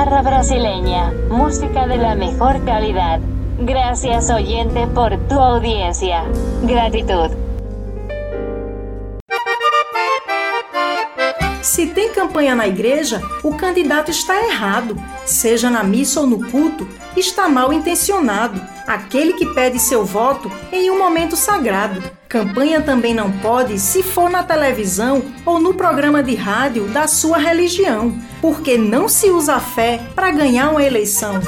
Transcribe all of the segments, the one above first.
guitarra brasileña, música de la mejor calidad. Gracias oyente por tu audiencia. Gratitud. Se tem campanha na igreja, o candidato está errado. Seja na missa ou no culto, está mal intencionado. Aquele que pede seu voto em um momento sagrado. Campanha também não pode se for na televisão ou no programa de rádio da sua religião, porque não se usa a fé para ganhar uma eleição.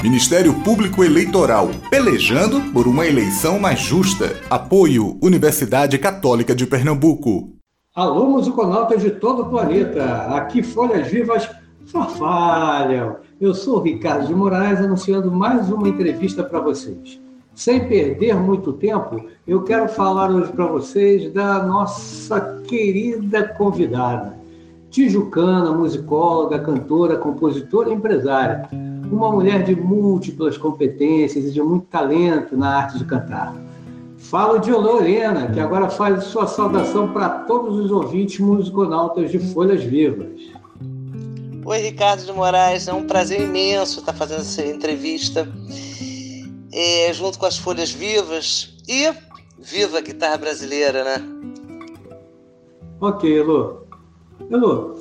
Ministério Público Eleitoral, pelejando por uma eleição mais justa. Apoio Universidade Católica de Pernambuco. Alô, musiconautas de todo o planeta. Aqui Folhas Vivas farfalham. Eu sou o Ricardo de Moraes, anunciando mais uma entrevista para vocês. Sem perder muito tempo, eu quero falar hoje para vocês da nossa querida convidada, tijucana, musicóloga, cantora, compositora e empresária. Uma mulher de múltiplas competências e de muito talento na arte de cantar. Falo de Lorena, que agora faz sua saudação para todos os ouvintes musiconautas de Folhas Vivas. Oi, Ricardo de Moraes, é um prazer imenso estar fazendo essa entrevista é, junto com as Folhas Vivas e viva a guitarra brasileira, né? Ok, Elô. Elô,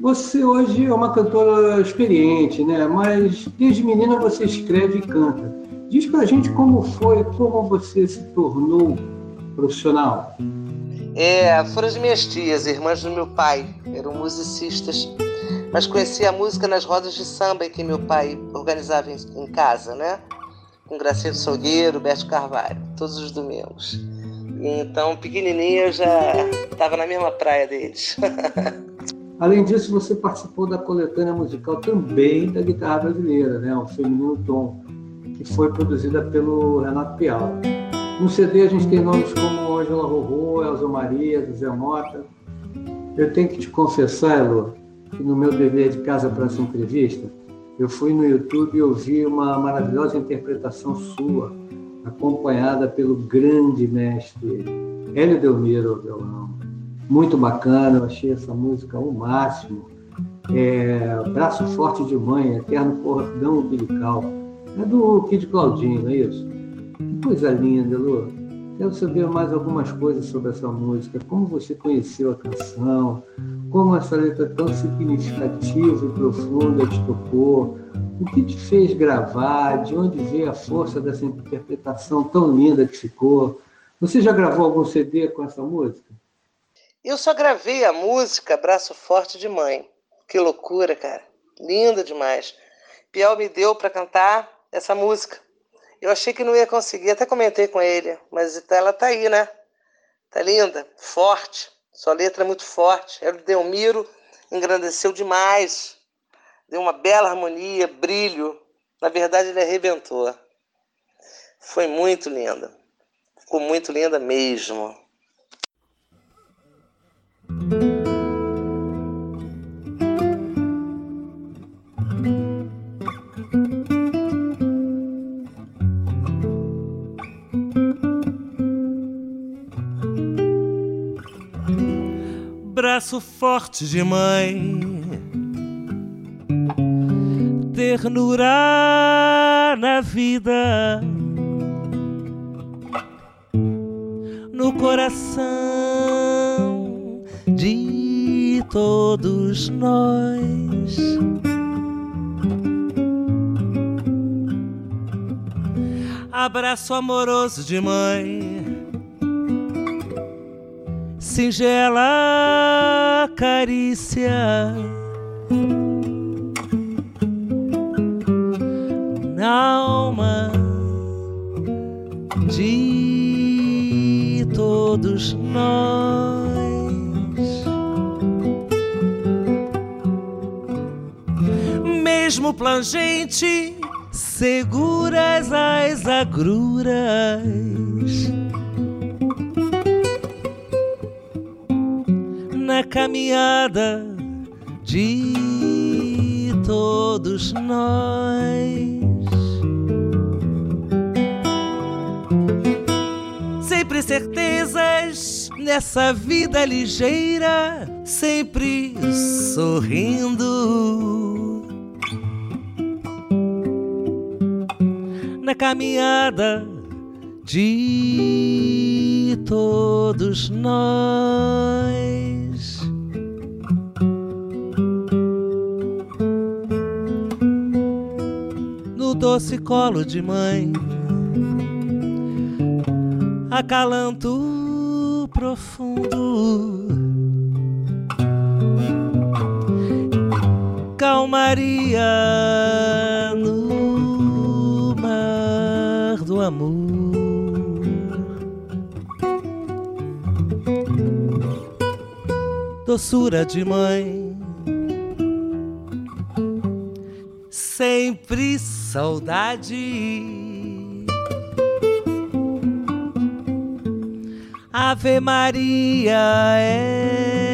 você hoje é uma cantora experiente, né? Mas desde menina você escreve e canta. Diz pra gente como foi, como você se tornou profissional. É, foram as minhas tias, irmãs do meu pai, eram musicistas, mas conheci a música nas rodas de samba que meu pai organizava em, em casa, né? Com Graciano Salgueiro, Beto Carvalho, todos os domingos. Então, pequenininho, eu já estava na mesma praia deles. Além disso, você participou da coletânea musical também da guitarra brasileira, né? o Feminino Tom, que foi produzida pelo Renato Pial. No CD a gente tem nomes como Angela Rorô, Elza Maria, Zé Mota. Eu tenho que te confessar, Elo, que no meu dever de casa para essa entrevista, eu fui no YouTube e ouvi uma maravilhosa interpretação sua, acompanhada pelo grande mestre Hélio Delmiro ao violão. Muito bacana, eu achei essa música o máximo. É, Braço Forte de Mãe, Eterno Cordão Umbilical. É do Kid Claudinho, não é isso? Que coisa linda, Lu. Quero saber mais algumas coisas sobre essa música, como você conheceu a canção, como essa letra tão significativa e profunda te tocou, o que te fez gravar, de onde veio a força dessa interpretação tão linda que ficou. Você já gravou algum CD com essa música? Eu só gravei a música Braço Forte de Mãe. Que loucura, cara. Linda demais. Piel me deu para cantar essa música. Eu achei que não ia conseguir, até comentei com ele, mas ela tá aí, né? Tá linda, forte, sua letra é muito forte. Ela Delmiro engrandeceu demais, deu uma bela harmonia, brilho. Na verdade, ele arrebentou. Foi muito linda, ficou muito linda mesmo. Braço forte de mãe, ternura na vida, no coração de todos nós. Abraço amoroso de mãe singela carícia na alma de todos nós. Mesmo plangente, seguras as agruras Na caminhada de todos nós. Sempre certezas nessa vida ligeira, sempre sorrindo. Na caminhada de todos nós. Doce colo de mãe, acalanto profundo. Calmaria no mar do amor. doçura de mãe. Sempre saudade. Ave Maria é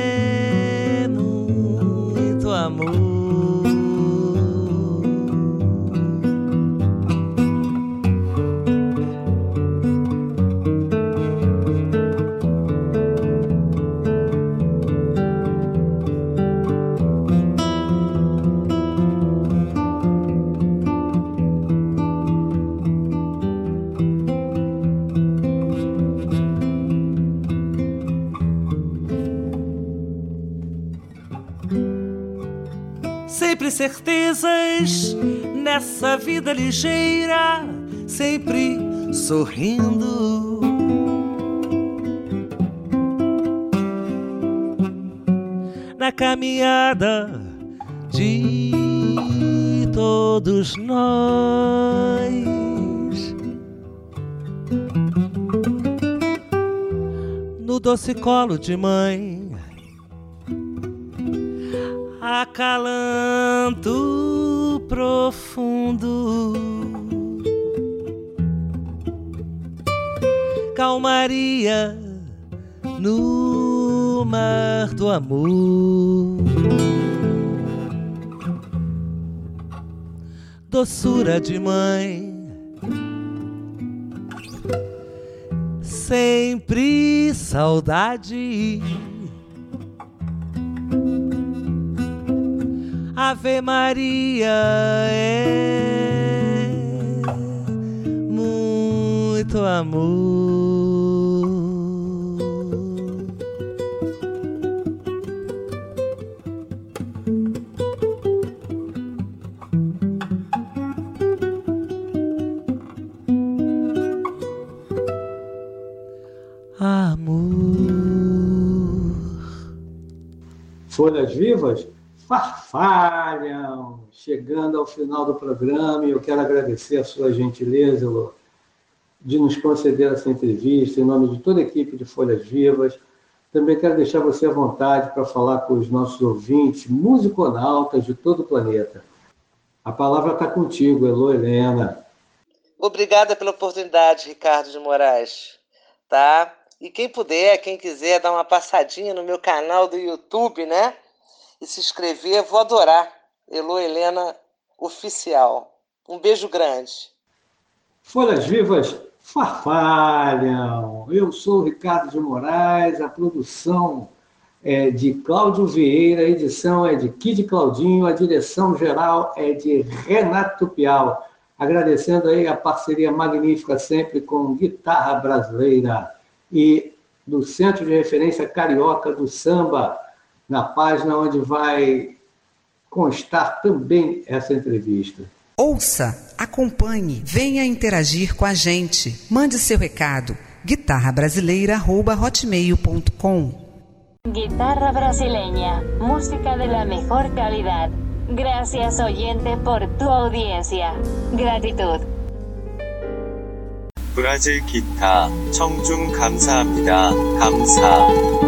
certezas nessa vida ligeira, sempre sorrindo. Na caminhada de todos nós. No doce colo de mãe acalanto profundo. Calmaria no mar do amor. Doçura de mãe. Sempre saudade Ave Maria é muito amor. Folhas vivas farfalham, chegando ao final do programa, e eu quero agradecer a sua gentileza, Lô, de nos conceder essa entrevista, em nome de toda a equipe de Folhas Vivas. Também quero deixar você à vontade para falar com os nossos ouvintes, musiconautas de todo o planeta. A palavra está contigo, Elô Helena. Obrigada pela oportunidade, Ricardo de Moraes. Tá? E quem puder, quem quiser dar uma passadinha no meu canal do YouTube, né? e se inscrever, vou adorar. Elo Helena Oficial. Um beijo grande. Folhas Vivas farfalham. Eu sou o Ricardo de Moraes, a produção é de Cláudio Vieira, a edição é de Kid Claudinho, a direção geral é de Renato Pial. Agradecendo aí a parceria magnífica sempre com Guitarra Brasileira e do Centro de Referência Carioca do Samba, na página onde vai constar também essa entrevista. Ouça, acompanhe, venha interagir com a gente. Mande seu recado. guitarrabrasileira@hotmail.com. Guitarra brasileña, música de la mejor calidad. Gracias oyente por tu audiencia. Gratitud. 브라질 기타 청중 감사합니다. 감사.